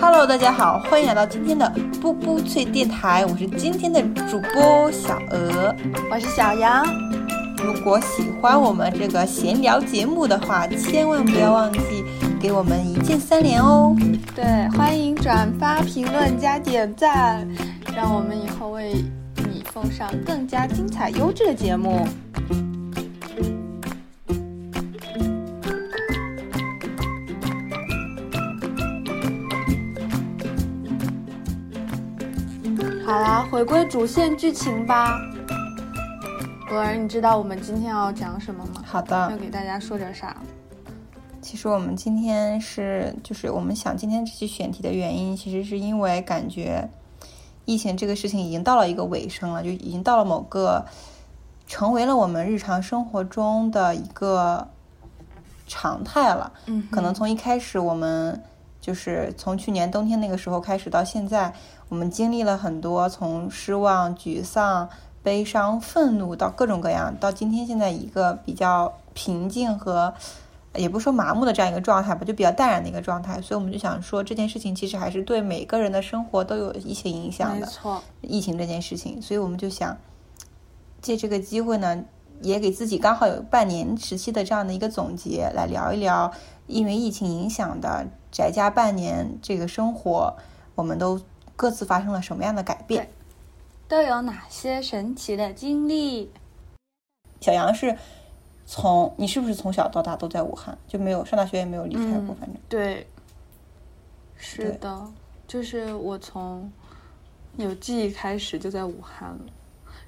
Hello，大家好，欢迎来到今天的布布脆电台，我是今天的主播小鹅，我是小杨。如果喜欢我们这个闲聊节目的话，千万不要忘记给我们一键三连哦。对，欢迎转发、评论加点赞，让我们以后为奉上更加精彩、优质的节目。好啦，回归主线剧情吧。格儿，你知道我们今天要讲什么吗？好的，要给大家说点啥？其实我们今天是，就是我们想今天这期选题的原因，其实是因为感觉疫情这个事情已经到了一个尾声了，就已经到了某个成为了我们日常生活中的一个常态了。嗯，可能从一开始我们就是从去年冬天那个时候开始到现在，我们经历了很多从失望、沮丧。悲伤、愤怒到各种各样，到今天现在一个比较平静和，也不说麻木的这样一个状态吧，就比较淡然的一个状态。所以我们就想说，这件事情其实还是对每个人的生活都有一些影响的。没错，疫情这件事情，所以我们就想借这个机会呢，也给自己刚好有半年时期的这样的一个总结，来聊一聊因为疫情影响的宅家半年这个生活，我们都各自发生了什么样的改变。都有哪些神奇的经历？小杨是从你是不是从小到大都在武汉，就没有上大学也没有离开过？反正对，是的，就是我从有记忆开始就在武汉了，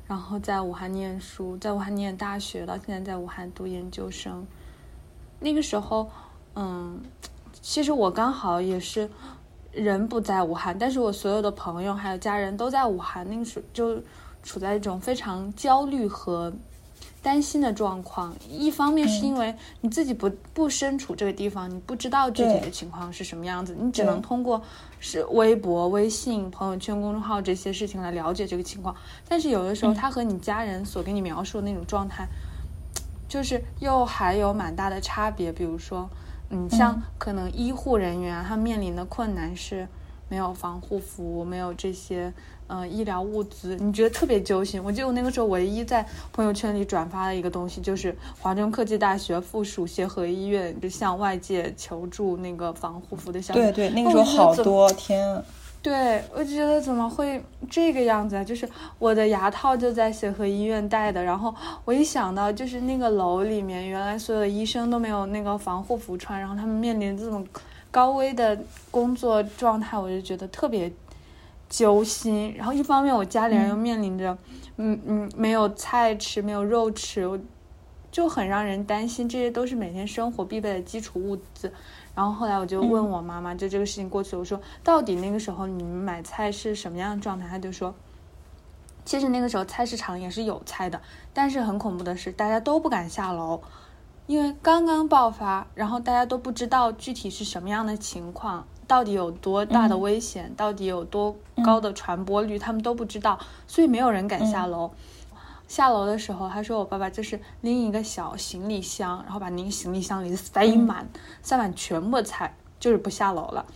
然后在武汉念书，在武汉念大学，到现在在武汉读研究生。那个时候，嗯，其实我刚好也是。人不在武汉，但是我所有的朋友还有家人都在武汉，那个时候就处在一种非常焦虑和担心的状况。一方面是因为你自己不不身处这个地方，你不知道具体的情况是什么样子，你只能通过是微博、微信、朋友圈、公众号这些事情来了解这个情况。但是有的时候，他和你家人所给你描述的那种状态，就是又还有蛮大的差别。比如说。你，像可能医护人员他面临的困难是没有防护服，没有这些呃医疗物资，你觉得特别揪心。我记得我那个时候唯一在朋友圈里转发的一个东西，就是华中科技大学附属协和医院就向外界求助那个防护服的消息。对对，那个时候好多天。对，我就觉得怎么会这个样子啊？就是我的牙套就在协和医院戴的，然后我一想到就是那个楼里面原来所有的医生都没有那个防护服穿，然后他们面临这种高危的工作状态，我就觉得特别揪心。然后一方面我家里人又面临着，嗯嗯，没有菜吃，没有肉吃，我就很让人担心。这些都是每天生活必备的基础物资。然后后来我就问我妈妈，就这个事情过去，我说到底那个时候你们买菜是什么样的状态？她就说，其实那个时候菜市场也是有菜的，但是很恐怖的是大家都不敢下楼，因为刚刚爆发，然后大家都不知道具体是什么样的情况，到底有多大的危险，到底有多高的传播率，他们都不知道，所以没有人敢下楼。下楼的时候，他说我爸爸就是拎一个小行李箱，然后把那个行李箱里塞满，塞满全部的菜，就是不下楼了。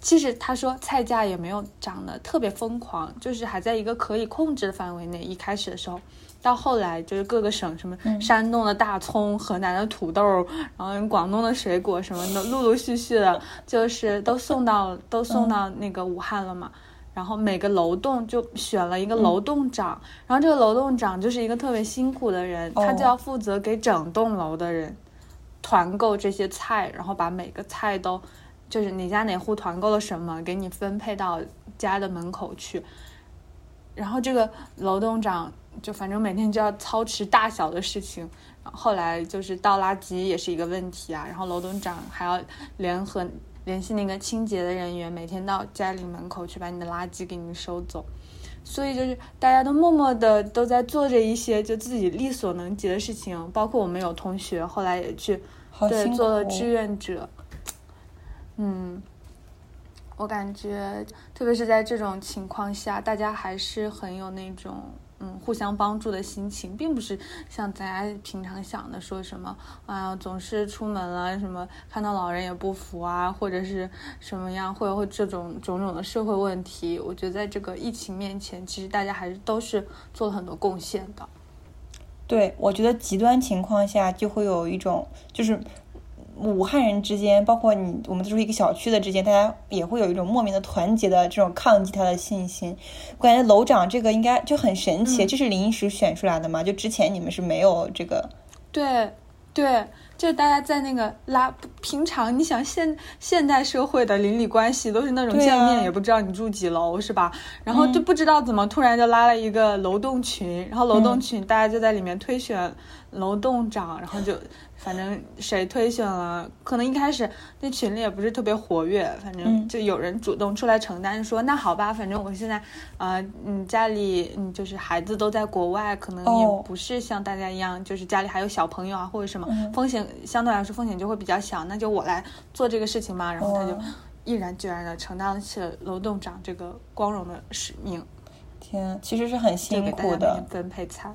其实他说菜价也没有涨得特别疯狂，就是还在一个可以控制的范围内。一开始的时候，到后来就是各个省什么山东的大葱、河南的土豆，然后广东的水果什么的，陆陆续续的，就是都送到都送到那个武汉了嘛。然后每个楼栋就选了一个楼栋长，然后这个楼栋长就是一个特别辛苦的人，他就要负责给整栋楼的人团购这些菜，然后把每个菜都就是哪家哪户团购了什么，给你分配到家的门口去。然后这个楼栋长就反正每天就要操持大小的事情，后来就是倒垃圾也是一个问题啊，然后楼栋长还要联合。联系那个清洁的人员，每天到家里门口去把你的垃圾给你收走，所以就是大家都默默的都在做着一些就自己力所能及的事情，包括我们有同学后来也去对做了志愿者，嗯，我感觉，特别是在这种情况下，大家还是很有那种嗯互相帮助的心情，并不是像大家平常想的说什么啊，总是出门了什么看到老人也不扶啊，或者是什么样，会会这种种种的社会问题。我觉得在这个疫情面前，其实大家还是都是做了很多贡献的。对，我觉得极端情况下就会有一种就是。武汉人之间，包括你，我们住一个小区的之间，大家也会有一种莫名的团结的这种抗击他的信心。我感觉楼长这个应该就很神奇，这是临时选出来的嘛？就之前你们是没有这个？对，对，就大家在那个拉，平常你想现现代社会的邻里关系都是那种见面也不知道你住几楼是吧？然后就不知道怎么突然就拉了一个楼栋群，然后楼栋群大家就在里面推选楼栋长，然后就。反正谁推选了，可能一开始那群里也不是特别活跃，反正就有人主动出来承担，说那好吧，反正我现在，呃，嗯，家里嗯就是孩子都在国外，可能也不是像大家一样，就是家里还有小朋友啊或者什么，风险相对来说风险就会比较小，那就我来做这个事情嘛，然后他就毅然决然的承担起了楼栋长这个光荣的使命。天，其实是很辛苦的。分配菜。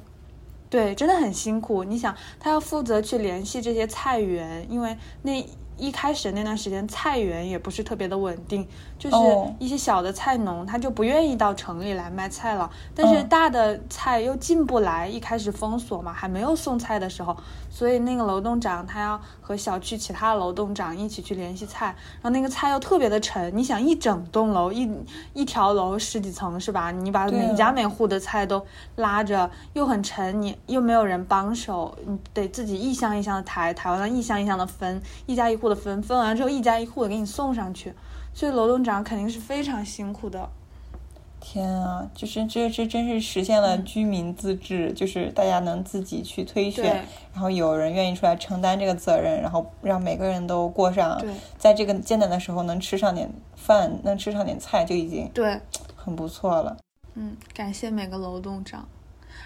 对，真的很辛苦。你想，他要负责去联系这些菜园，因为那。一开始那段时间，菜园也不是特别的稳定，就是一些小的菜农，他就不愿意到城里来卖菜了。但是大的菜又进不来，一开始封锁嘛，还没有送菜的时候，所以那个楼栋长他要和小区其他楼栋长一起去联系菜，然后那个菜又特别的沉。你想，一整栋楼一一条楼十几层是吧？你把每家每户的菜都拉着，又很沉，你又没有人帮手，你得自己一箱一箱的抬，抬完了一箱一箱的分，一家一户。的分分完之后，一家一户的给你送上去，所以楼栋长肯定是非常辛苦的。天啊，就是这这真是实现了居民自治，就是大家能自己去推选，然后有人愿意出来承担这个责任，然后让每个人都过上，在这个艰难的时候能吃上点饭，能吃上点菜就已经对很不错了。嗯，感谢每个楼栋长。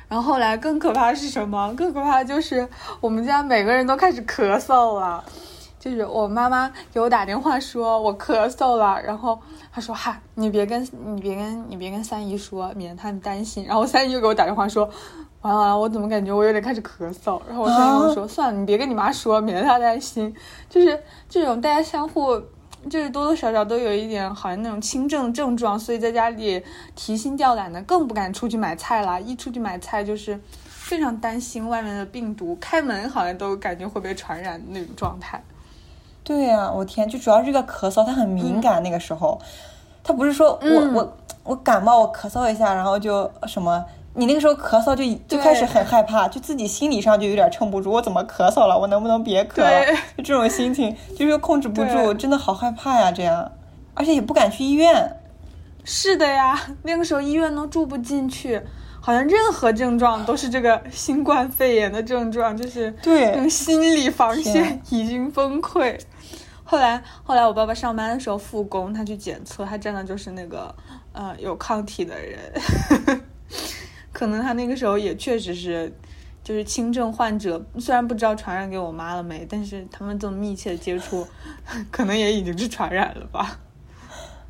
然后后来更可怕是什么？更可怕就是我们家每个人都开始咳嗽了。就是我妈妈给我打电话说我咳嗽了，然后她说哈，你别跟你别跟你别跟三姨说，免得他们担心。然后三姨又给我打电话说，完了完了，我怎么感觉我有点开始咳嗽？然后我三姨又说，算了，你别跟你妈说，免得她担心。就是这种大家相互，就是多多少少都有一点好像那种轻症症状，所以在家里提心吊胆的，更不敢出去买菜了。一出去买菜就是非常担心外面的病毒，开门好像都感觉会被传染那种状态。对呀，我天，就主要这个咳嗽，他很敏感。那个时候，他不是说我我我感冒，我咳嗽一下，然后就什么？你那个时候咳嗽就就开始很害怕，就自己心理上就有点撑不住，我怎么咳嗽了？我能不能别咳了？就这种心情，就是控制不住，真的好害怕呀！这样，而且也不敢去医院。是的呀，那个时候医院都住不进去。好像任何症状都是这个新冠肺炎的症状，就是对，心理防线已经崩溃。后来，后来我爸爸上班的时候复工，他去检测，他真的就是那个呃有抗体的人。可能他那个时候也确实是就是轻症患者，虽然不知道传染给我妈了没，但是他们这么密切的接触，可能也已经是传染了吧。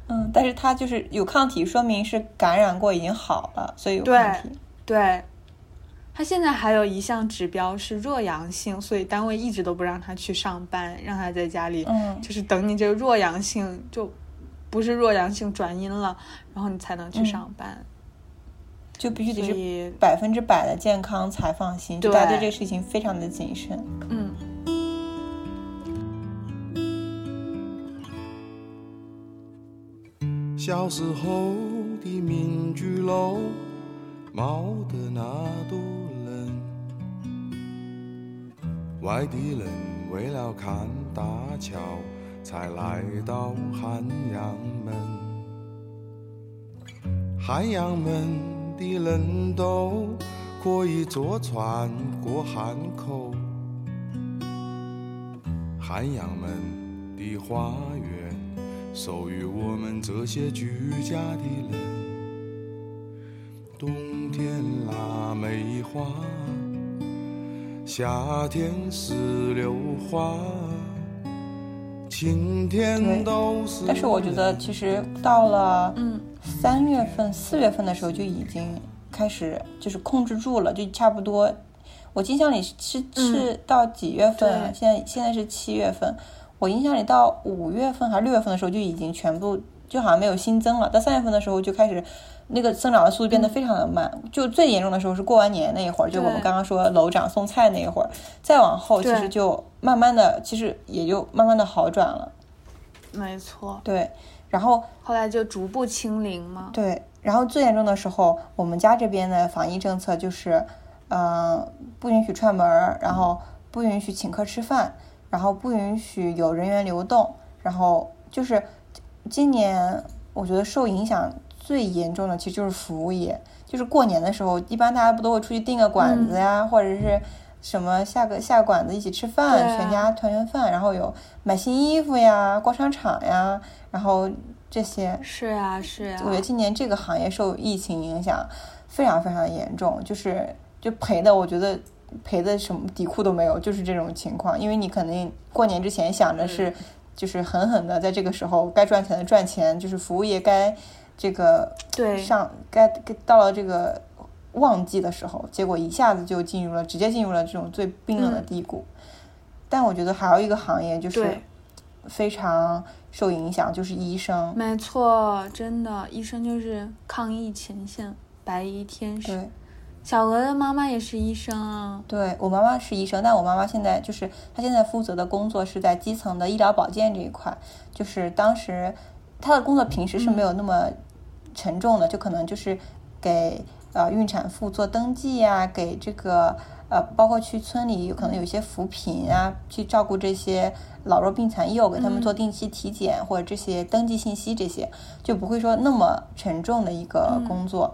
嗯，但是他就是有抗体，说明是感染过已经好了，所以有抗体。对，他现在还有一项指标是弱阳性，所以单位一直都不让他去上班，让他在家里，嗯，就是等你这个弱阳性就不是弱阳性转阴了，然后你才能去上班，就必须得是百分之百的健康才放心，就大家对这个事情非常的谨慎，嗯。小时候的民居楼，毛的那多冷。外地人为了看大桥，才来到汉阳门。汉阳门的人都可以坐船过汉口。汉阳门的花园。属于我们这些居家的人。冬天腊梅花，夏天石榴花，晴天都是。但是我觉得，其实到了嗯三月份、四月份的时候就已经开始就是控制住了，就差不多。我印象里是是到几月份现在现在是七月份，我印象里到五月份还是六月份的时候就已经全部就好像没有新增了。到三月份的时候就开始那个增长的速度变得非常的慢，就最严重的时候是过完年那一会儿，就我们刚刚说楼长送菜那一会儿，再往后其实就慢慢的，其实也就慢慢的好转了。没错，对，然后后来就逐步清零嘛。对，然后最严重的时候，我们家这边的防疫政策就是，呃，不允许串门儿，然后不允许请客吃饭，然后不允许有人员流动，然后就是今年我觉得受影响最严重的其实就是服务业，就是过年的时候，一般大家不都会出去订个馆子呀，或者是。什么下个下个馆子一起吃饭，啊全家团圆饭，然后有买新衣服呀、逛商场呀，然后这些是啊，是啊。我觉得今年这个行业受疫情影响非常非常严重，就是就赔的，我觉得赔的什么底裤都没有，就是这种情况。因为你肯定过年之前想着是，就是狠狠的在这个时候该赚钱的赚钱，就是服务业该这个对上该该到了这个旺季的时候，结果一下子就进入了直接进入了这种最冰冷的低谷。但我觉得还有一个行业就是非常受影响，就是医生。没错，真的，医生就是抗疫前线白衣天使。对。小鹅的妈妈也是医生啊。对我妈妈是医生，但我妈妈现在就是她现在负责的工作是在基层的医疗保健这一块，就是当时她的工作平时是没有那么沉重的，就可能就是给呃孕产妇做登记呀、给这个呃包括去村里有可能有一些扶贫啊，去照顾这些老弱病残幼，给他们做定期体检、或者这些登记信息这些，就不会说那么沉重的一个工作。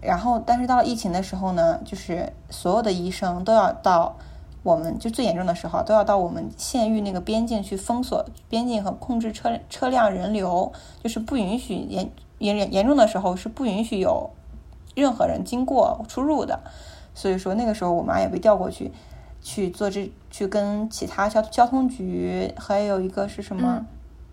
然后，但是到了疫情的时候呢，就是所有的医生都要到我们就最严重的时候，都要到我们县域那个边境去封锁边境和控制车车辆人流，就是不允许严严严重的时候是不允许有任何人经过出入的。所以说那个时候我妈也被调过去去做这去跟其他交交通局，还有一个是什么？嗯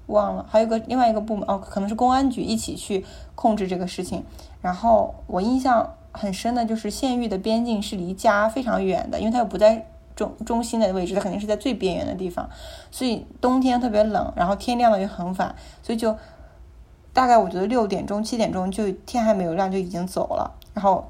忘了，还有个另外一个部门哦，可能是公安局一起去控制这个事情。然后我印象很深的就是县域的边境是离家非常远的，因为它又不在中中心的位置，它肯定是在最边缘的地方，所以冬天特别冷，然后天亮的又很晚，所以就大概我觉得六点钟、七点钟就天还没有亮就已经走了，然后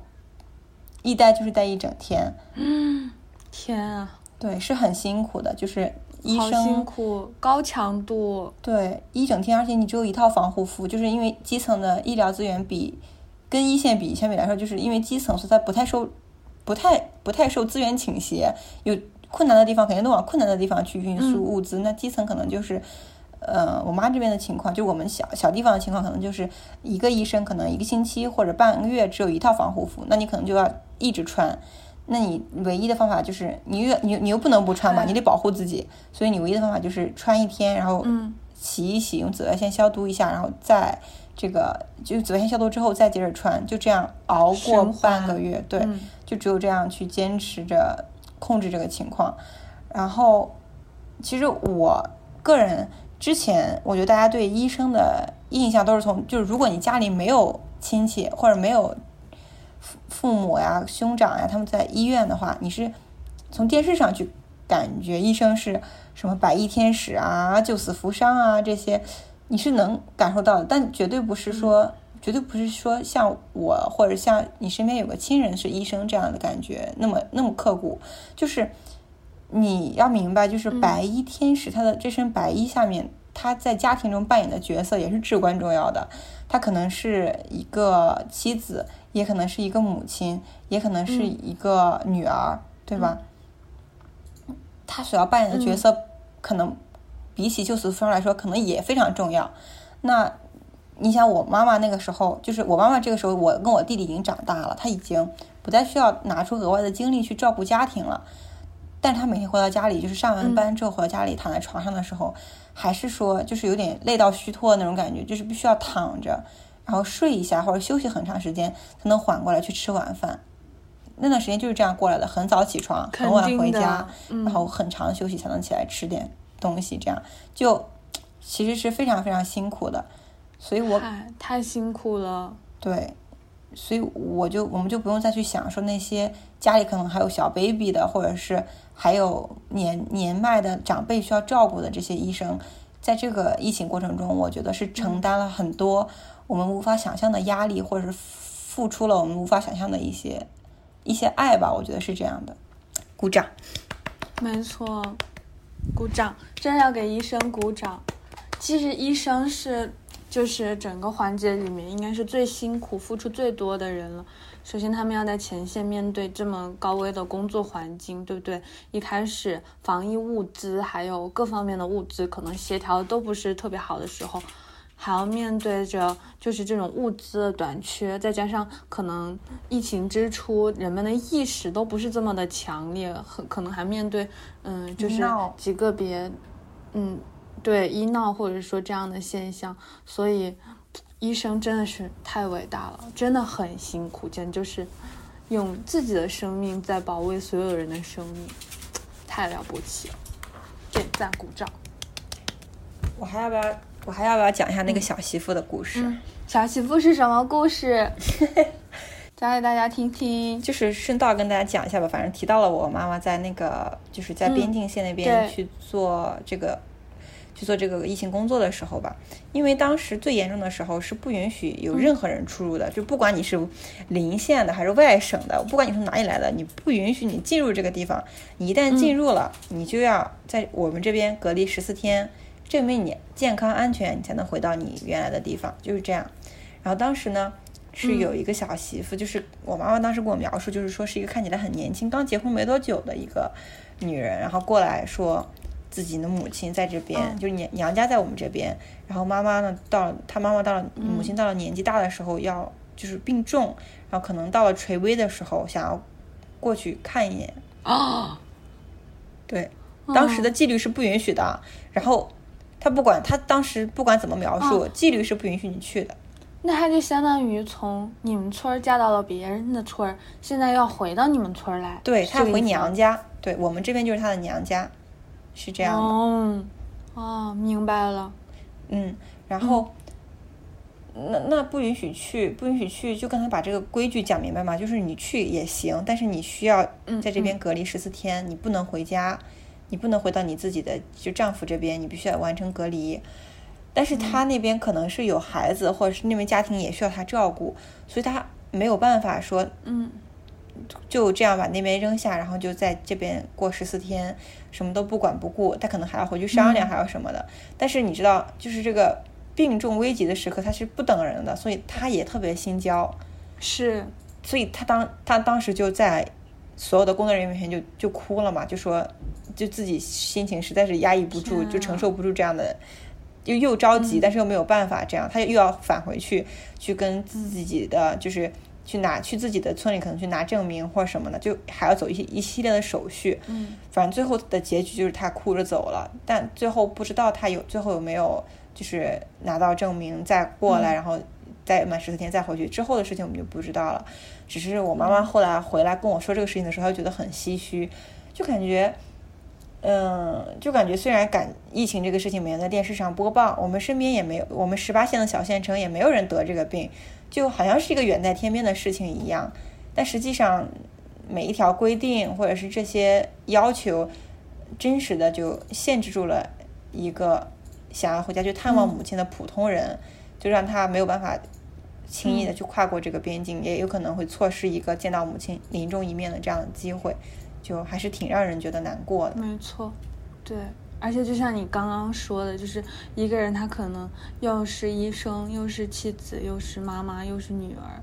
一待就是待一整天，嗯天啊，对，是很辛苦的，就是医生辛苦，高强度。对，一整天，而且你只有一套防护服，就是因为基层的医疗资源比跟一线比，相比来说，就是因为基层，所以它不太受，不太不太受资源倾斜，有困难的地方肯定都往困难的地方去运输物资，那基层可能就是。呃，我妈这边的情况，就我们小小地方的情况，可能就是一个医生可能一个星期或者半个月只有一套防护服，那你可能就要一直穿。那你唯一的方法就是你又你你又不能不穿嘛，你得保护自己，所以你唯一的方法就是穿一天，然后嗯洗一洗，用紫外线消毒一下，然后再这个就紫外线消毒之后再接着穿，就这样熬过半个月，对，嗯就只有这样去坚持着控制这个情况。然后，其实我个人之前，我觉得大家对医生的印象都是从就是如果你家里没有亲戚或者没有父父母呀、兄长呀，他们在医院的话，你是从电视上去感觉医生是什么百亿天使啊、救死扶伤啊这些，你是能感受到的，但绝对不是说，绝对不是说像我或者像你身边有个亲人是医生这样的感觉，那么那么刻骨，就是你要明白，就是白衣天使他的这身白衣下面，他在家庭中扮演的角色也是至关重要的。他可能是一个妻子，也可能是一个母亲，也可能是一个女儿，对吧？他所要扮演的角色，可能比起救死扶伤来说，可能也非常重要。那你想，我妈妈那个时候，就是我妈妈这个时候，我跟我弟弟已经长大了，他已经不再需要拿出额外的精力去照顾家庭了。但是她每天回到家里，就是上完班之后回到家里躺在床上的时候，还是说就是有点累到虚脱的那种感觉，就是必须要躺着，然后睡一下或者休息很长时间才能缓过来去吃晚饭。那段时间就是这样过来的，很早起床，很晚回家，然后很长休息才能起来吃点东西，这样就其实是非常非常辛苦的。所以我太太辛苦了。对，所以我就我们就不用再去想说那些家里可能还有小 baby 的，或者是还有年年迈的长辈需要照顾的这些医生，在这个疫情过程中，我觉得是承担了很多我们无法想象的压力，或者是付出了我们无法想象的一些一些爱吧。我觉得是这样的，鼓掌。没错，鼓掌，真要给医生鼓掌。其实医生是就是整个环节里面应该是最辛苦、付出最多的人了。首先，他们要在前线面对这么高危的工作环境，对不对？一开始防疫物资还有各方面的物资可能协调都不是特别好的时候。还要面对着就是这种物资的短缺，再加上可能疫情之初人们的意识都不是这么的强烈，很可能还面对嗯，就是极个别，嗯，对医闹或者说这样的现象，所以医生真的是太伟大了，真的很辛苦，简直就是用自己的生命在保卫所有人的生命，太了不起了，点赞鼓掌。我还要不要？我还要不要讲一下那个小媳妇的故事？小媳妇是什么故事？讲给大家听听。就是顺道跟大家讲一下吧。反正提到了我妈妈在那个就是在边境线那边去做这个去做这个疫情工作的时候吧。因为当时最严重的时候是不允许有任何人出入的，就不管你是邻县的还是外省的，不管你从哪里来的，你不允许你进入这个地方。你一旦进入了，你就要在我们这边隔离十四天。证明你健康安全，你才能回到你原来的地方，就是这样。然后当时呢，是有一个小媳妇，就是我妈妈当时跟我描述，就是说是一个看起来很年轻，刚结婚没多久的一个女人，然后过来说自己的母亲在这边，就是娘娘家在我们这边，然后妈妈呢到她妈妈到了母亲到了年纪大的时候要就是病重，然后可能到了垂危的时候想要过去看一眼啊，对，当时的纪律是不允许的，然后。他不管，他当时不管怎么描述，纪律是不允许你去的。那他就相当于从你们村嫁到了别人的村，现在要回到你们村来。对他回娘家，对我们这边就是他的娘家，是这样的。哦，哦，明白了。嗯，然后，那那不允许去，不允许去，就跟他把这个规矩讲明白嘛，就是你去也行，但是你需要在这边隔离十四天，你不能回家。你不能回到你自己的就丈夫这边，你必须要完成隔离。但是他那边可能是有孩子，或者是那边家庭也需要他照顾，所以他没有办法说，嗯，就这样把那边扔下，然后就在这边过十四天，什么都不管不顾。他可能还要回去商量，还要什么的。但是你知道，就是这个病重危急的时刻，他是不等人的，所以他也特别心焦。是，所以他当他当时就在所有的工作人员面前就就哭了嘛，就说。就自己心情实在是压抑不住，就承受不住这样的，又又着急，但是又没有办法，这样他又要返回去，去跟自己的就是去拿去自己的村里，可能去拿证明或者什么的，就还要走一些一系列的手续。嗯，反正最后的结局就是他哭着走了，但最后不知道他有最后有没有就是拿到证明再过来，然后再满十四天再回去之后的事情我们就不知道了。只是我妈妈后来回来跟我说这个事情的时候，她觉得很唏嘘，就感觉。嗯，就感觉虽然感疫情这个事情没有在电视上播报，我们身边也没有，我们十八线的小县城也没有人得这个病，就好像是一个远在天边的事情一样。但实际上，每一条规定或者是这些要求，真实的就限制住了一个想要回家去探望母亲的普通人，就让他没有办法轻易的去跨过这个边境，也有可能会错失一个见到母亲临终一面的这样的机会。就还是挺让人觉得难过的。没错，对，而且就像你刚刚说的，就是一个人他可能又是医生，又是妻子，又是妈妈，又是女儿，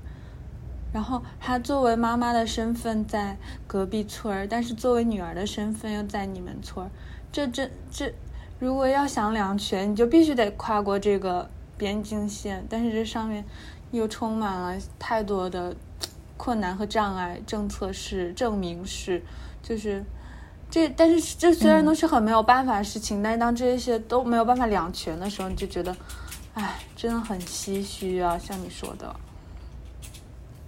然后他作为妈妈的身份在隔壁村儿，但是作为女儿的身份又在你们村儿，这这这，如果要想两全，你就必须得跨过这个边境线，但是这上面又充满了太多的困难和障碍，政策是，证明是。就是，这但是这虽然都是很没有办法的事情，但是当这些都没有办法两全的时候，你就觉得，哎，真的很唏嘘啊！像你说的，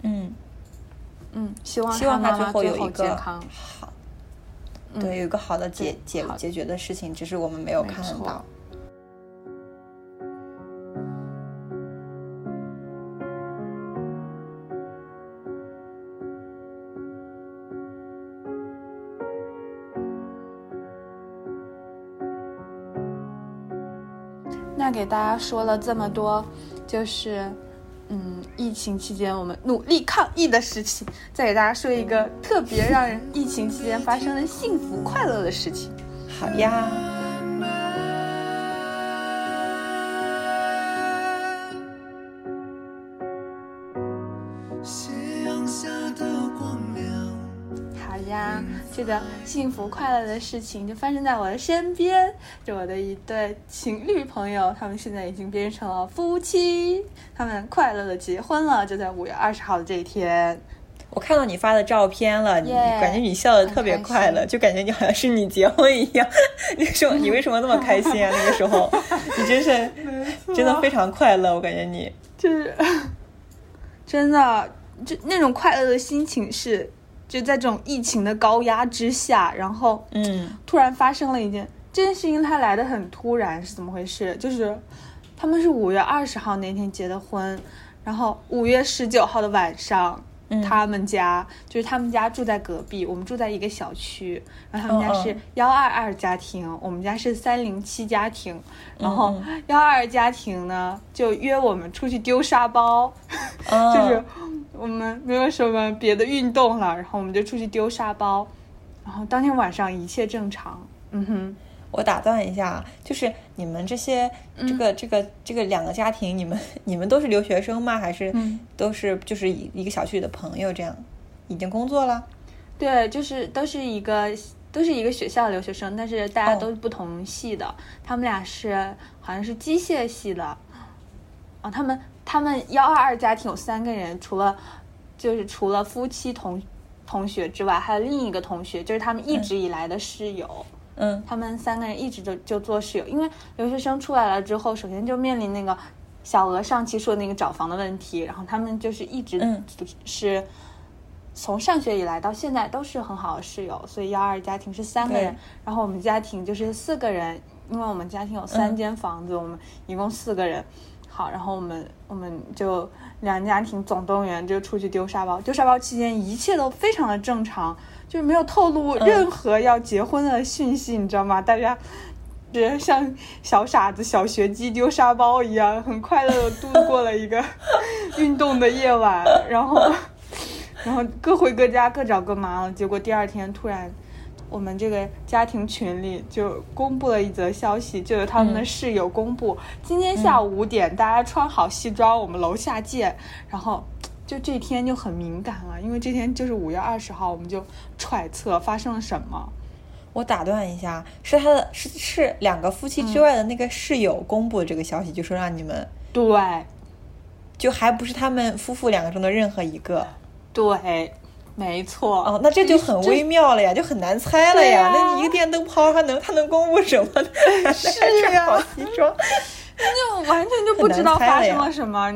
嗯嗯，希望希望他最后有一个好，对，有一个好的解解解决的事情，只是我们没有看到。给大家说了这么多，就是嗯，疫情期间我们努力抗疫的事情，再给大家说一个特别让人疫情期间发生的幸福快乐的事情。好呀。这个幸福快乐的事情就发生在我的身边，就我的一对情侣朋友，他们现在已经变成了夫妻，他们快乐的结婚了，就在五月二十号的这一天。我看到你发的照片了，你感觉你笑的特别快乐，就感觉你好像是你结婚一样。那个时候你为什么那么开心啊？那个时候 你真是真的非常快乐，我感觉你。就是 真的，就那种快乐的心情是，就在这种疫情的高压之下，然后嗯突然发生了一件这件事情，它来的很突然，是怎么回事？就是他们是五月二十号那天结的婚，然后五月十九号的晚上。嗯。他们家就是他们家住在隔壁，我们住在一个小区，然后他们家是幺二二家庭，我们家是三零七家庭，然后嗯。幺二二家庭呢就约我们出去丢沙包，哦。就是我们没有什么别的运动了，然后我们就出去丢沙包，然后当天晚上一切正常，嗯哼，我打断一下，就是你们这些这个这个这个两个家庭，你们 你们都是留学生吗？还是嗯都是就是一一个小区里的朋友这样？已经工作了？对，就是都是一个都是一个学校的留学生，但是大家哦都是不同系的，他们俩是好像是机械系的，哦，他们他们幺二二家庭有三个人，除了就是除了夫妻同同学之外，还有另一个同学，就是他们一直以来的室友。嗯他们三个人一直就就做室友，因为留学生出来了之后，首先就面临那个小额上期说的那个找房的问题，然后他们就是一直嗯。是从上学以来到现在都是很好的室友，所以幺二家庭是三个人，然后我们家庭就是四个人，因为我们家庭有三间房子，我们一共四个人。好，然后我们我们就两家庭总动员就出去丢沙包，丢沙包期间一切都非常的正常，就是没有透露任何要结婚的讯息，你知道吗？大家就是像小傻子、小学鸡丢沙包一样，很快乐的度过了一个 运动的夜晚，然后然后各回各家，各找各妈了。结果第二天突然。我们这个家庭群里就公布了一则消息，就有他们的室友公布，今天下午五点，大家穿好西装，我们楼下见。然后就这天就很敏感了，因为这天就是五月二十号，我们就揣测发生了什么。我打断一下，是他的是是两个夫妻之外的那个室友公布的这个消息，就说让你们，对就还不是他们夫妇两个中的任何一个。对，没错。哦，那这就很微妙了呀，就很难猜了呀。那你一个电灯泡，他能他能公布什么呢？是呀穿好西装。那就完全就不知道发生了什么，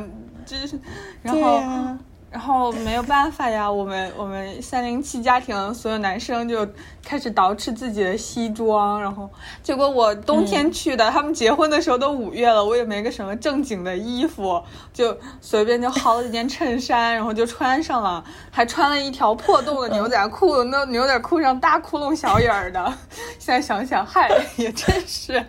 就是，然后。呀，然后没有办法呀，我们我们三零七家庭所有男生就开始捯饬自己的西装，然后结果我冬天去的，他们结婚的时候都五月了，我也没个什么正经的衣服，就随便就薅了一件衬衫，然后就穿上了，还穿了一条破洞的牛仔裤，那牛仔裤上大窟窿小眼儿的，现在想想，嗨，也真是。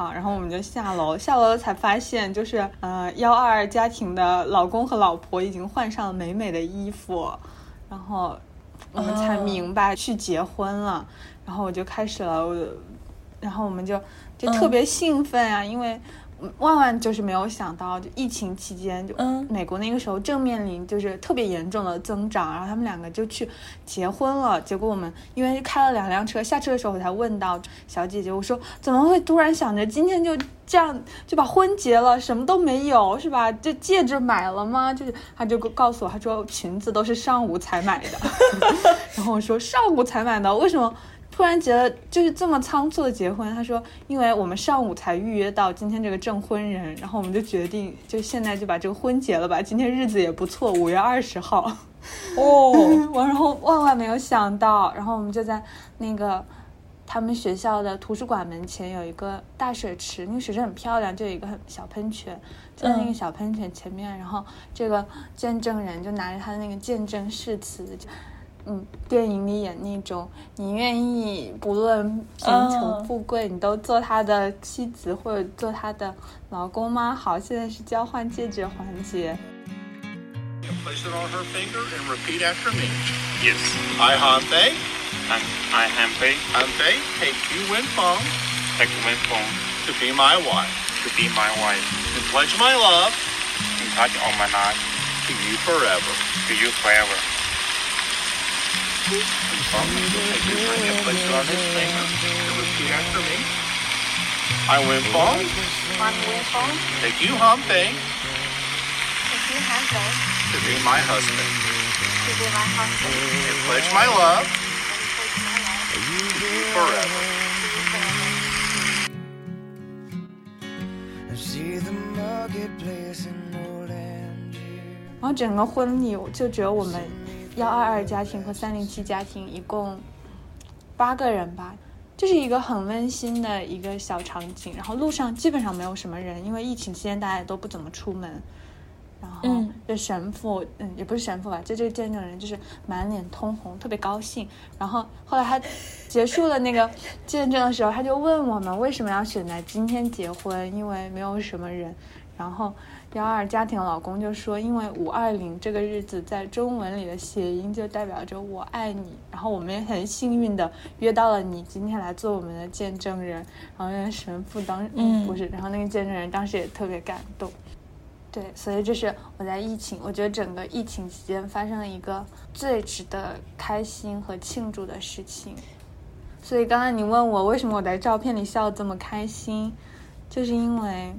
好，然后我们就下楼，下楼才发现，就是呃幺二家庭的老公和老婆已经换上了美美的衣服，然后我们才哦明白去结婚了。然后我就开始了，我然后我们就就嗯特别兴奋啊，因为万万就是没有想到，就疫情期间，就嗯美国那个时候正面临就是特别严重的增长，然后他们两个就去结婚了。结果我们因为开了两辆车，下车的时候我才问到小姐姐，我说怎么会突然想着今天就这样就把婚结了，什么都没有是吧？这戒指买了吗？就是她就告诉我，她说裙子都是上午才买的。然后我说上午才买的，为什么？突然觉得就是这么仓促的结婚，他说，因为我们上午才预约到今天这个证婚人，然后我们就决定，就现在就把这个婚结了吧。今天日子也不错，五月二十号。哦，我然后万万没有想到，然后我们就在那个他们学校的图书馆门前有一个大水池，那个水池很漂亮，就有一个很小喷泉，就在那个嗯小喷泉前面，然后这个见证人就拿着他的那个见证誓词，就嗯，电影里演那种，你愿意不论贫穷富贵，你都做他的妻子或者做他的老公吗？好，现在是交换戒指环节。Place it on her finger and repeat after me. Yes. I, Han Fei, And I am Fei, Han Fei, take you Wen Feng take phone to be my wife to be my wife and pledge my love and touch all my life to you forever. to you forever. Wen Feng will take his ring and place it on his finger and repeat after me. I, Wen Feng, 王文峰，take you Han Fei 北京韩北，to be my husband 这边玩好水，and pledge my love 我们会来，to you forever. I see the marketplace in old Angier. 然后整个婚礼就只有我们幺二二家庭和三零七家庭一共八个人吧，这是一个很温馨的一个小场景。然后路上基本上没有什么人，因为疫情期间大家也都不怎么出门。然后嗯这神父，嗯，也不是神父吧，就这个见证人就是满脸通红，特别高兴。然后后来他结束了那个见证的时候，他就问我们为什么要选在今天结婚，因为没有什么人。然后幺二家庭老公就说，因为五二零这个日子在中文里的谐音就代表着我爱你。然后我们也很幸运的约到了你今天来做我们的见证人。然后那个神父当嗯不是，然后那个见证人当时也特别感动。对，所以这是我在疫情，我觉得整个疫情期间发生了一个最值得开心和庆祝的事情。所以刚刚你问我为什么我在照片里笑得这么开心，就是因为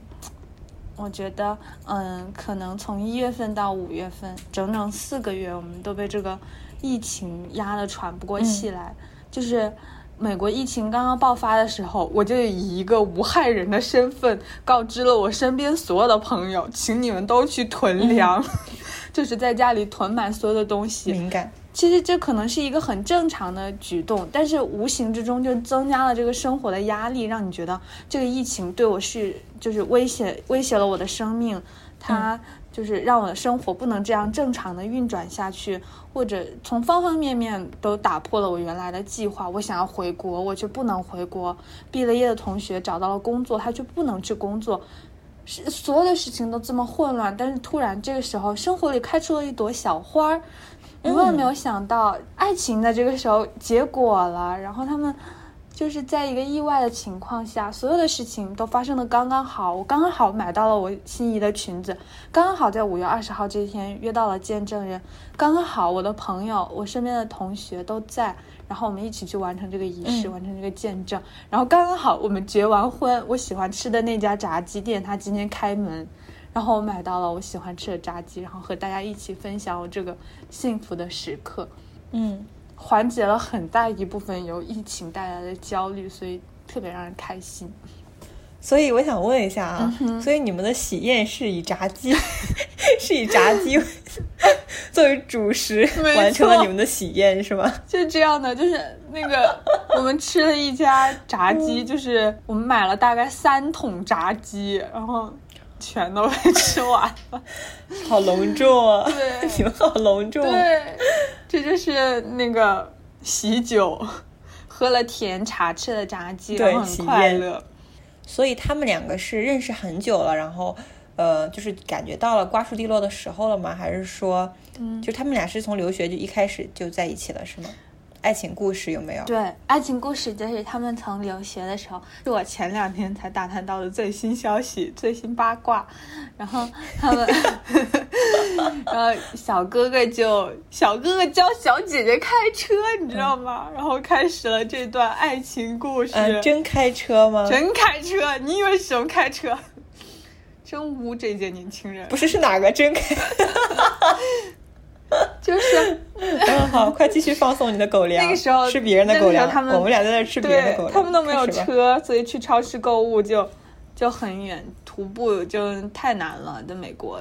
我觉得，嗯，可能从一月份到五月份，整整四个月，我们都被这个疫情压得喘不过气来。就是美国疫情刚刚爆发的时候，我就以一个无害人的身份告知了我身边所有的朋友，请你们都去囤粮，就是在家里囤满所有的东西。敏感，其实这可能是一个很正常的举动，但是无形之中就增加了这个生活的压力，让你觉得这个疫情对我是就是威胁威胁了我的生命，它就是让我的生活不能这样正常的运转下去，或者从方方面面都打破了我原来的计划。我想要回国，我却不能回国；毕了业的同学找到了工作，他却不能去工作。是所有的事情都这么混乱，但是突然这个时候，生活里开出了一朵小花儿，你万万没有想到，爱情在这个时候结果了，然后他们就是在一个意外的情况下，所有的事情都发生的刚刚好。我刚刚好买到了我心仪的裙子，刚刚好在五月二十号这天约到了见证人，刚刚好我的朋友、我身边的同学都在，然后我们一起去完成这个仪式，嗯完成这个见证。然后刚刚好我们结完婚，我喜欢吃的那家炸鸡店，它今天开门。然后我买到了我喜欢吃的炸鸡，然后和大家一起分享我这个幸福的时刻。嗯，缓解了很大一部分由疫情带来的焦虑，所以特别让人开心。所以我想问一下啊，所以你们的喜宴是以炸鸡，是以炸鸡 作为主食完成了你们的喜宴是吗？就这样的，就是那个我们吃了一家炸鸡，就是我们买了大概三桶炸鸡，然后全都被吃完了。好隆重啊！对你们好隆重。啊对，这就是那个喜酒，喝了甜茶，吃了炸鸡，对然后很快乐。所以他们两个是认识很久了，然后呃，就是感觉到了瓜熟蒂落的时候了吗？还是说，嗯，就他们俩是从留学就一开始就在一起了，是吗？爱情故事有没有？对，爱情故事就是他们从留学的时候，是我前两天才打探到的最新消息、最新八卦。然后他们，然后小哥哥就小哥哥教小姐姐开车，你知道吗？然后开始了这段爱情故事。嗯、真开车吗？真开车？你以为是什么开车？真污这届年轻人！不是，是哪个真开？就是 嗯，好，快继续放送你的狗粮。那个时候吃别人的狗粮，他们我们俩在那吃别人的对狗粮。他们都没有。车，所以去超市购物就就很远，徒步就太难了。在美国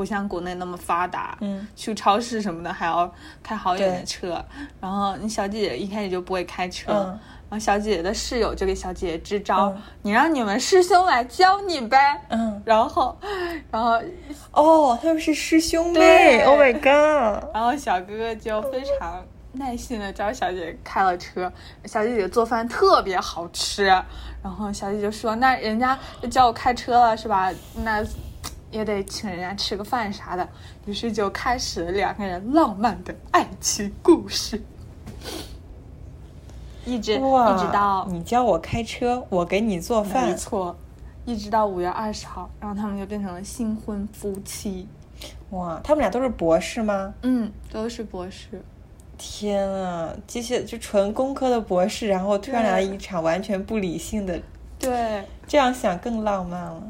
不像国内那么发达，嗯，去超市什么的还要开好远的车。然后你小姐姐一开始就不会开车，嗯然后小姐姐的室友就给小姐姐支招，嗯你让你们师兄来教你呗。嗯，然后，然后哦，他们是师兄妹。对 Oh my god！然后小哥哥就非常耐心的教小姐姐开了车，小姐姐做饭特别好吃，然后小姐姐就说：“那人家都教我开车了，是吧？那也得请人家吃个饭啥的。”于是就开始了两个人浪漫的爱情故事，一直，一直到你教我开车，我给你做饭没，错，一直到五月二十号，然后他们就变成了新婚夫妻。哇，他们俩都是博士吗？嗯，都是博士。天啊，这些就纯工科的博士，然后突然来了一场完全不理性的，对，这样想更浪漫了。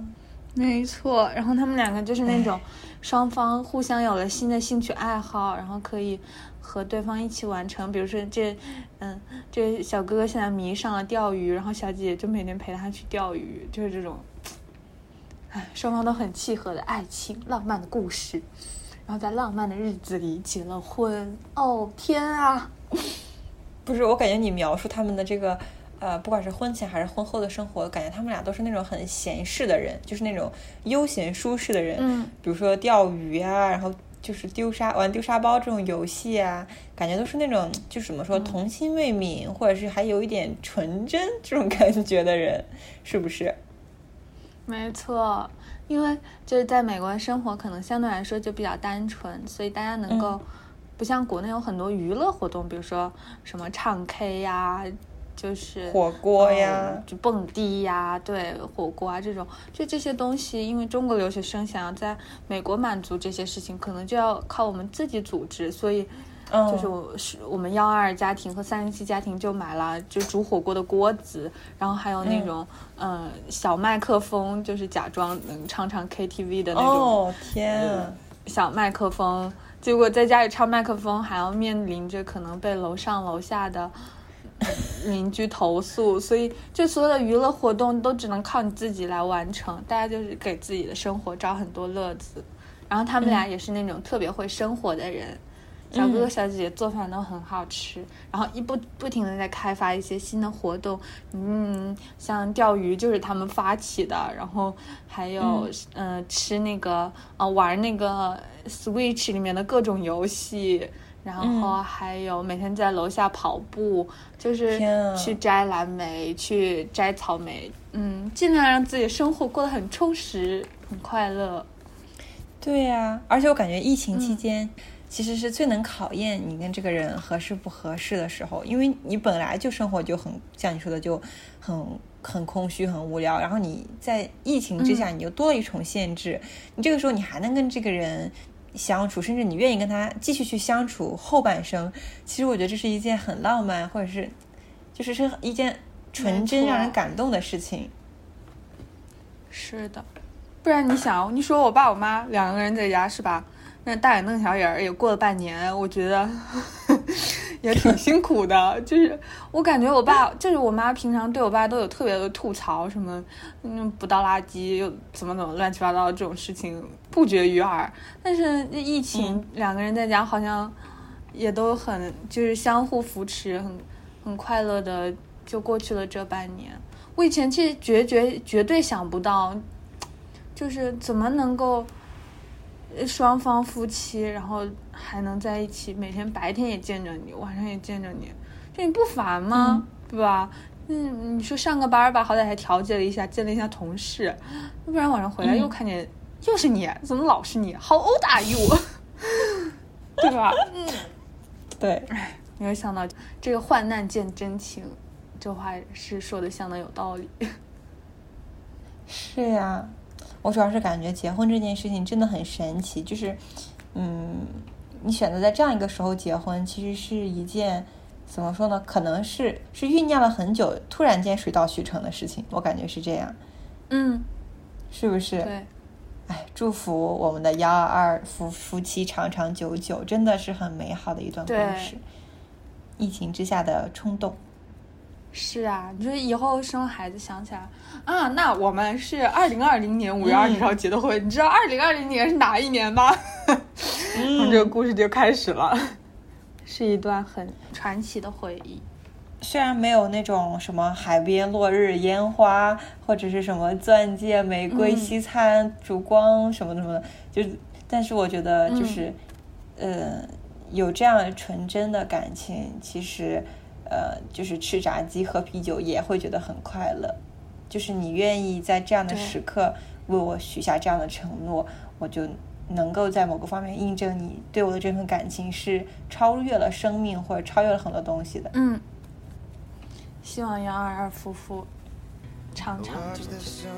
没错。然后他们两个就是那种双方互相有了新的兴趣爱好，然后可以和对方一起完成。比如说这，嗯，这小哥哥现在迷上了钓鱼，然后小姐姐就每天陪他去钓鱼，就是这种，唉，双方都很契合的爱情浪漫的故事。然后在浪漫的日子里结了婚。哦天啊！不是，我感觉你描述他们的这个，呃，不管是婚前还是婚后的生活，感觉他们俩都是那种很闲适的人，就是那种悠闲舒适的人。嗯，比如说钓鱼啊，然后就是丢沙玩丢沙包这种游戏啊，感觉都是那种就怎么说童心未泯，或者是还有一点纯真这种感觉的人，是不是？没错，因为就是在美国生活，可能相对来说就比较单纯，所以大家能够、不像国内有很多娱乐活动，比如说什么唱 K 呀，就是火锅呀嗯就蹦迪呀，对，火锅啊这种，就这些东西，因为中国留学生想要在美国满足这些事情，可能就要靠我们自己组织，所以。嗯就是我是我们幺二家庭和三零七家庭就买了就煮火锅的锅子，然后还有那种嗯、呃小麦克风，就是假装能唱唱 KTV 的那种哦天啊！小麦克风。结果在家里唱麦克风，还要面临着可能被楼上楼下的邻居投诉，所以就所有的娱乐活动都只能靠你自己来完成。大家就是给自己的生活找很多乐子，然后他们俩也是那种特别会生活的人。小哥哥小姐姐做饭都很好吃，然后一不不停的在开发一些新的活动，嗯，像钓鱼就是他们发起的，然后还有嗯、呃吃那个呃玩那个 Switch 里面的各种游戏，然后还有每天在楼下跑步，就是去摘蓝莓，去摘草莓，嗯，尽量让自己的生活过得很充实、很快乐。对呀、而且我感觉疫情期间。其实是最能考验你跟这个人合适不合适的时候，因为你本来就生活就很像你说的就很很空虚、很无聊，然后你在疫情之下你又多了一重限制，你这个时候你还能跟这个人相处，甚至你愿意跟他继续去相处后半生，其实我觉得这是一件很浪漫，或者是就是是一件纯真让人感动的事情。是的，不然你想，你说我爸我妈两个人在家是吧？那大眼瞪小眼儿也过了半年，我觉得也挺辛苦的。就是我感觉我爸，就是我妈平常对我爸都有特别的吐槽，什么嗯不倒垃圾又怎么怎么乱七八糟这种事情不绝于耳。但是这疫情，两个人在家好像也都很就是相互扶持，很很快乐的就过去了这半年。我以前其实绝绝绝对想不到，就是怎么能够呃双方夫妻，然后还能在一起，每天白天也见着你，晚上也见着你，就你不烦吗？对吧？嗯，你说上个班吧，好歹还调节了一下，见了一下同事，要不然晚上回来又看见、又是你，怎么老是你？How old are you？对吧？对，没有想到这个患难见真情，这话是说的相当有道理。是呀，我主要是感觉结婚这件事情真的很神奇，就是，嗯，你选择在这样一个时候结婚，其实是一件怎么说呢？可能是是酝酿了很久，突然间水到渠成的事情，我感觉是这样，嗯，是不是？对。哎，祝福我们的幺二二夫夫妻长长久久，真的是很美好的一段故事。疫情之下的冲动，是啊，你说以后生孩子想起来啊，那我们是二零二零年五月二十号结的婚，你知道二零二零年是哪一年吗？然 后这个故事就开始了，是一段很传奇的回忆。虽然没有那种什么海边落日烟花，或者是什么钻戒、玫瑰、嗯西餐、烛光什么什么的，就，但是我觉得就是，呃，有这样纯真的感情，其实呃，就是吃炸鸡喝啤酒也会觉得很快乐。就是你愿意在这样的时刻为我许下这样的承诺，我就能够在某个方面印证你对我的这份感情是超越了生命或者超越了很多东西的。嗯，希望杨二二夫妇长长 Watch 久 the 久。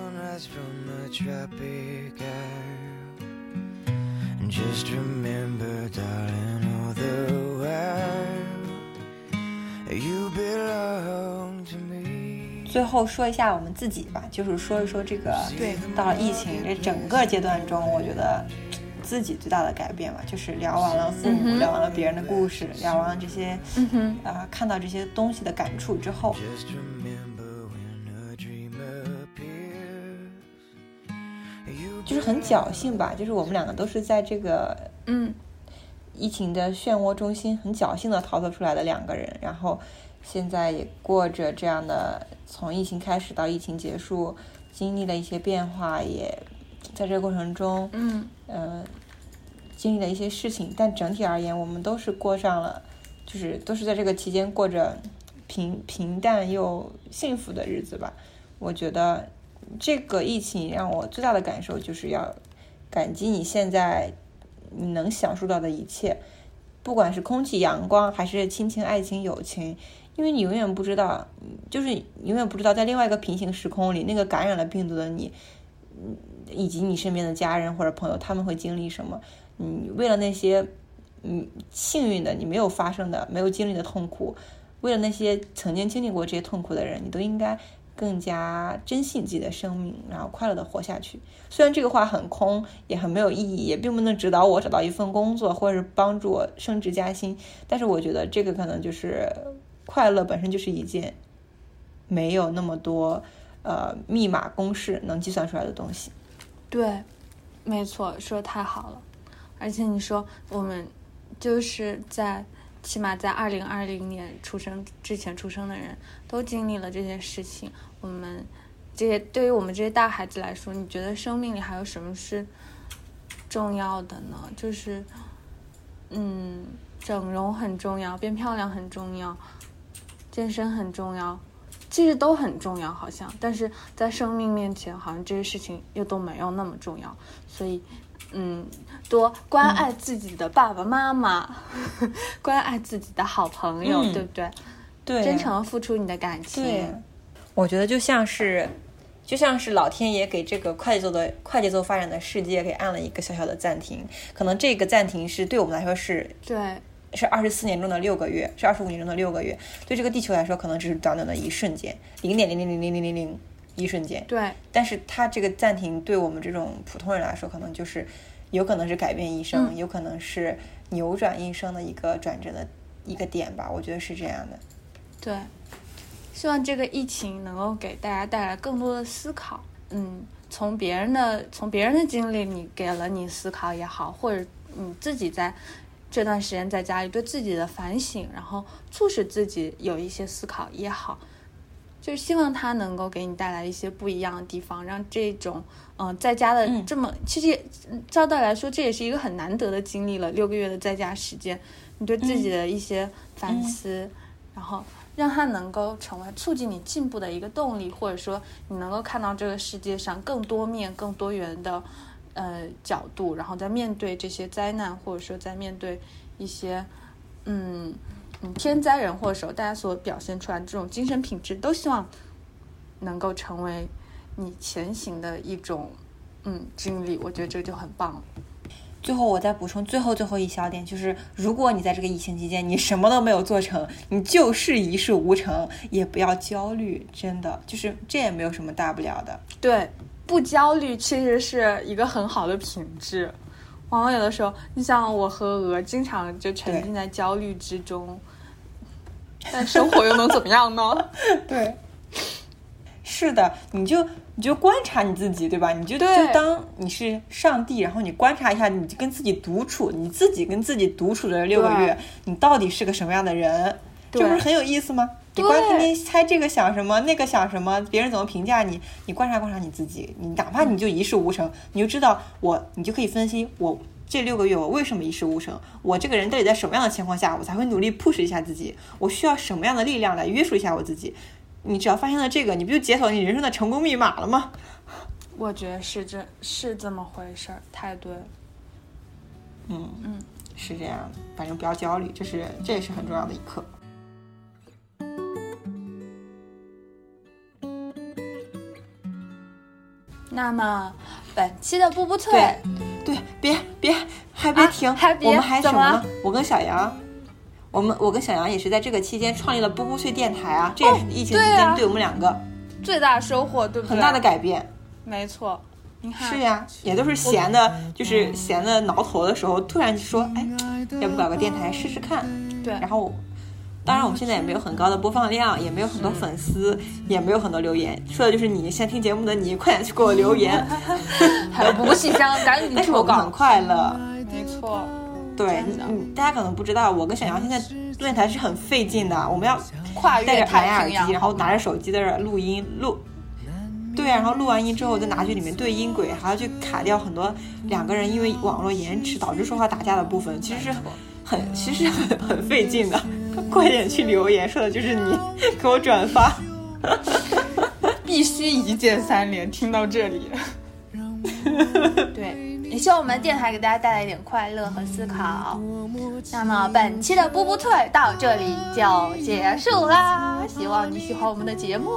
最后说一下我们自己吧，就是说一说这个对到了疫情这整个阶段中，我觉得自己最大的改变吧，就是聊完了父母，嗯聊完了别人的故事，聊完了这些，嗯哼，啊、看到这些东西的感触之后，Just remember when a dream appears. You 就是很侥幸吧，就是我们两个都是在这个嗯，疫情的漩涡中心很侥幸的逃脱出来的两个人，然后现在也过着这样的从疫情开始到疫情结束，经历了一些变化，也在这个过程中，嗯，呃，经历了一些事情，但整体而言，我们都是过上了，就是都是在这个期间过着平平淡又幸福的日子吧。我觉得这个疫情让我最大的感受就是要感激你现在你能享受到的一切，不管是空气、阳光，还是亲情、爱情、友情，因为你永远不知道，就是永远不知道在另外一个平行时空里，那个感染了病毒的你，嗯，以及你身边的家人或者朋友，他们会经历什么。你为了那些，嗯，幸运的你没有发生的、没有经历的痛苦，为了那些曾经经历过这些痛苦的人，你都应该更加珍惜自己的生命，然后快乐的活下去。虽然这个话很空，也很没有意义，也并不能指导我找到一份工作，或者是帮助我升职加薪，但是我觉得这个可能就是快乐本身就是一件没有那么多呃密码公式能计算出来的东西。对，没错，说得太好了。而且你说我们就是在起码在二零二零年出生之前出生的人都经历了这些事情，我们这些对于我们这些大孩子来说，你觉得生命里还有什么是重要的呢？就是，嗯，整容很重要，变漂亮很重要，健身很重要，其实都很重要，好像，但是在生命面前，好像这些事情又都没有那么重要，所以，嗯，多关爱自己的爸爸妈妈，关爱自己的好朋友，嗯对不对？对，真诚付出你的感情，对，我觉得就像是，就像是老天爷给这个快节奏的快节奏发展的世界给按了一个小小的暂停。可能这个暂停是对我们来说是对，是二十四年中的六个月，是二十五年中的六个月。对这个地球来说，可能只是短短的一瞬间，零点零零零零零零零一瞬间。对，但是它这个暂停对我们这种普通人来说，可能就是有可能是改变一生，嗯有可能是扭转一生的一个转折的一个点吧。我觉得是这样的。对，希望这个疫情能够给大家带来更多的思考。嗯，从别人的从别人的经历你给了你思考也好，或者你自己在这段时间在家里对自己的反省，然后促使自己有一些思考也好，就是希望它能够给你带来一些不一样的地方，让这种嗯、呃在家的嗯。这么、其实照道理来说，这也是一个很难得的经历了六个月的在家时间，你对自己的一些反思，然后让它能够成为促进你进步的一个动力，或者说你能够看到这个世界上更多面、更多元的呃角度，然后在面对这些灾难，或者说在面对一些嗯嗯天灾人祸的时候，大家所表现出来的这种精神品质，都希望能够成为你前行的一种嗯经历。我觉得这就很棒了。最后，我再补充最后最后一小点，就是如果你在这个疫情期间你什么都没有做成，你就是一事无成，也不要焦虑，真的就是这也没有什么大不了的。对，不焦虑其实是一个很好的品质。往往有的时候，你像我和鹅，经常就沉浸在焦虑之中，但 生活又能怎么样呢？对，是的，你就你就观察你自己，对吧？你就就当你是上帝，然后你观察一下，你就跟自己独处，你自己跟自己独处的六个月，你到底是个什么样的人？这不是很有意思吗？你光天天猜这个想什么，那个想什么，别人怎么评价你，你观察观察你自己，你哪怕你就一事无成，你就知道我，你就可以分析我这六个月我为什么一事无成？我这个人到底在什么样的情况下，我才会努力 push 一下自己？我需要什么样的力量来约束一下我自己？你只要发现了这个，你不就解锁你人生的成功密码了吗？我觉得是这是这么回事儿，太对了。嗯嗯，是这样的，反正不要焦虑，这是这也是很重要的一课。那么本期的步步脆，对，别别，还别啊停，还别我们还什么？我跟小杨，我们我跟小杨也是在这个期间创立了波波碎电台啊，这也是疫情期间对我们两个最大收获，对不对？很大的改变。没错。你看，是呀，也都是闲的，就是闲的挠头的时候，突然就说，哎，要不搞个电台试试看？对然后，当然我们现在也没有很高的播放量，也没有很多粉丝，也没有很多留言，说的就是你现在听节目的你，快点去给我留言。还有不信箱，赶紧但是我投们很稿。快乐，没错，对，真的嗯，大家可能不知道，我跟小杨现在录电台是很费劲的，我们要跨越戴着蓝牙耳机，然后拿着手机在这儿录音录。对啊，然后录完音之后再拿去里面对音轨，还要去卡掉很多两个人因为网络延迟导致说话打架的部分，其实是很其实很很费劲的。快点去留言，说的就是你，给我转发。必须一键三连。听到这里，对，也希望我们电台给大家带来一点快乐和思考。那么本期的波波退到这里就结束啦，希望你喜欢我们的节目。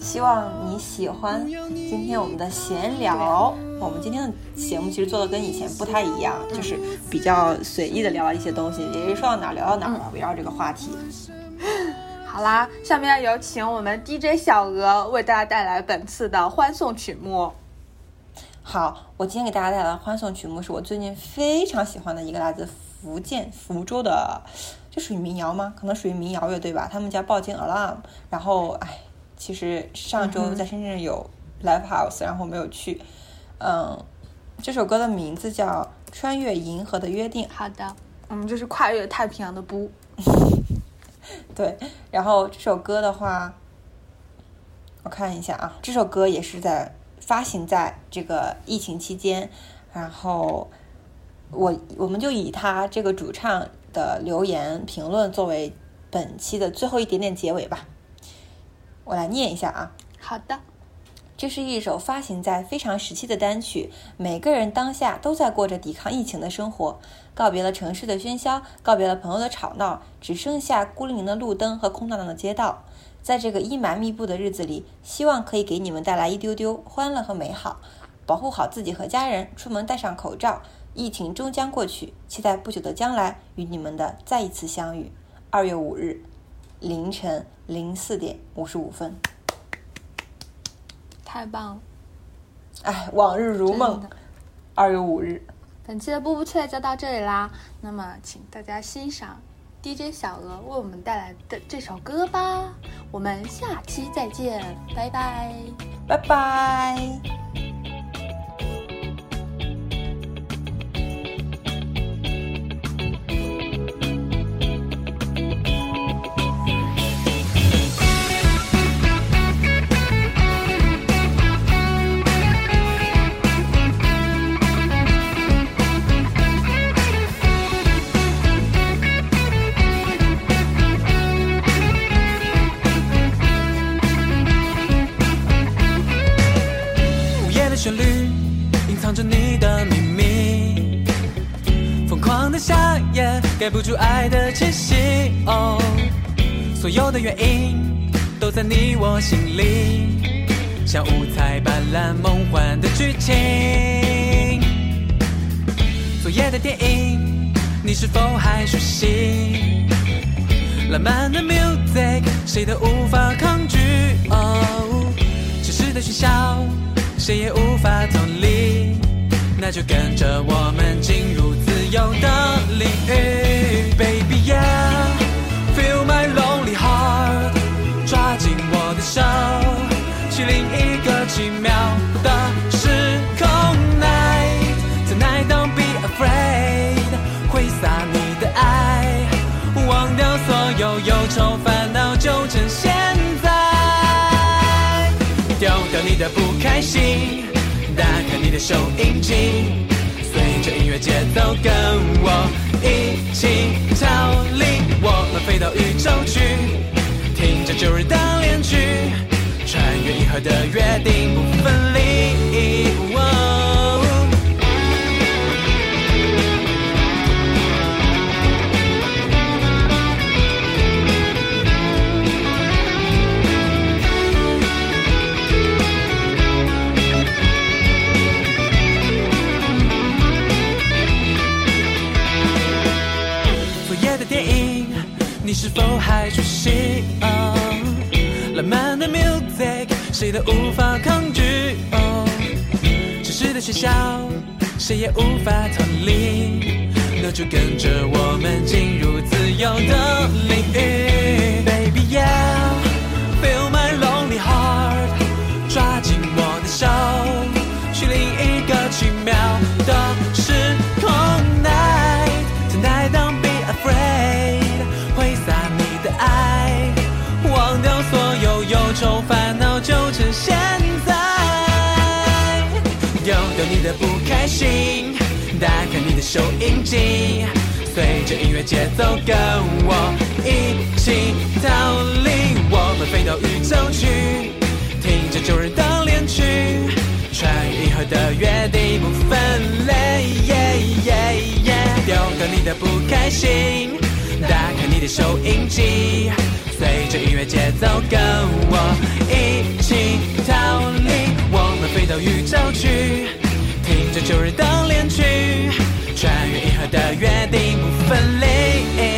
希望你喜欢今天我们的闲聊。我们今天的节目其实做的跟以前不太一样，就是比较随意的聊了一些东西，也是说到哪儿聊到哪儿了，围绕这个话题。好啦，下面有请我们 DJ 小鹅为大家带来本次的欢送曲目。好，我今天给大家带来的欢送曲目是我最近非常喜欢的一个来自福建福州的，这属于民谣吗？可能属于民谣乐队吧。他们叫报警 Alarm。然后，哎，其实上周在深圳有 Live House，然后没有去。嗯，这首歌的名字叫《穿越银河的约定》。好的，我们就是跨越太平洋的不。对，然后这首歌的话，我看一下啊，这首歌也是在发行在这个疫情期间，然后我我们就以他这个主唱的留言评论作为本期的最后一点点结尾吧。我来念一下啊，好的，这是一首发行在非常时期的单曲，每个人当下都在过着抵抗疫情的生活，告别了城市的喧嚣，告别了朋友的吵闹，只剩下孤零零的路灯和空荡荡的街道。在这个阴霾密布的日子里，希望可以给你们带来一丢丢欢乐和美好。保护好自己和家人，出门戴上口罩。疫情终将过去，期待不久的将来与你们的再一次相遇。二月五日凌晨零四点五十五分。太棒了！哎，往日如梦。二月五日。本期的步步雀就到这里啦，那么请大家欣赏 DJ 小鹅为我们带来的这首歌吧。我们下期再见，拜拜。拜拜。的气息。哦，所有的原因都在你我心里，像五彩斑斓梦幻的剧情。昨夜的电影，你是否还熟悉？浪漫的 music，谁都无法抗拒。哦，城市的喧嚣，谁也无法逃离。那就跟着我们进入自由的领域 Feel my lonely heart，抓紧我的手，去另一个奇妙的时空，Night，Tonight don't be afraid，挥洒你的爱。忘掉所有忧愁烦恼，就趁现在。丢掉你的不开心，打开你的收音机，随着音乐节奏，跟我一起逃离。我们飞到宇宙去，听着旧日的恋曲，穿越银河的约定不分离。哦是否还熟悉？浪漫的 music，谁都无法抗拒。哦，城市的喧嚣，谁也无法逃离。那就跟着我们进入自由的领域。Baby yeah，feel my lonely heart，抓紧我的手，去另一个奇妙的时空收音机，随着音乐节奏跟我一起逃离。我们飞到宇宙去，听着旧日的恋曲，穿越银河的约定不分离。耶耶耶。丢掉你的不开心，打开你的收音机，随着音乐节奏跟我一起逃离。我们飞到宇宙去，听着旧日的恋曲，穿越银河的约定不分离。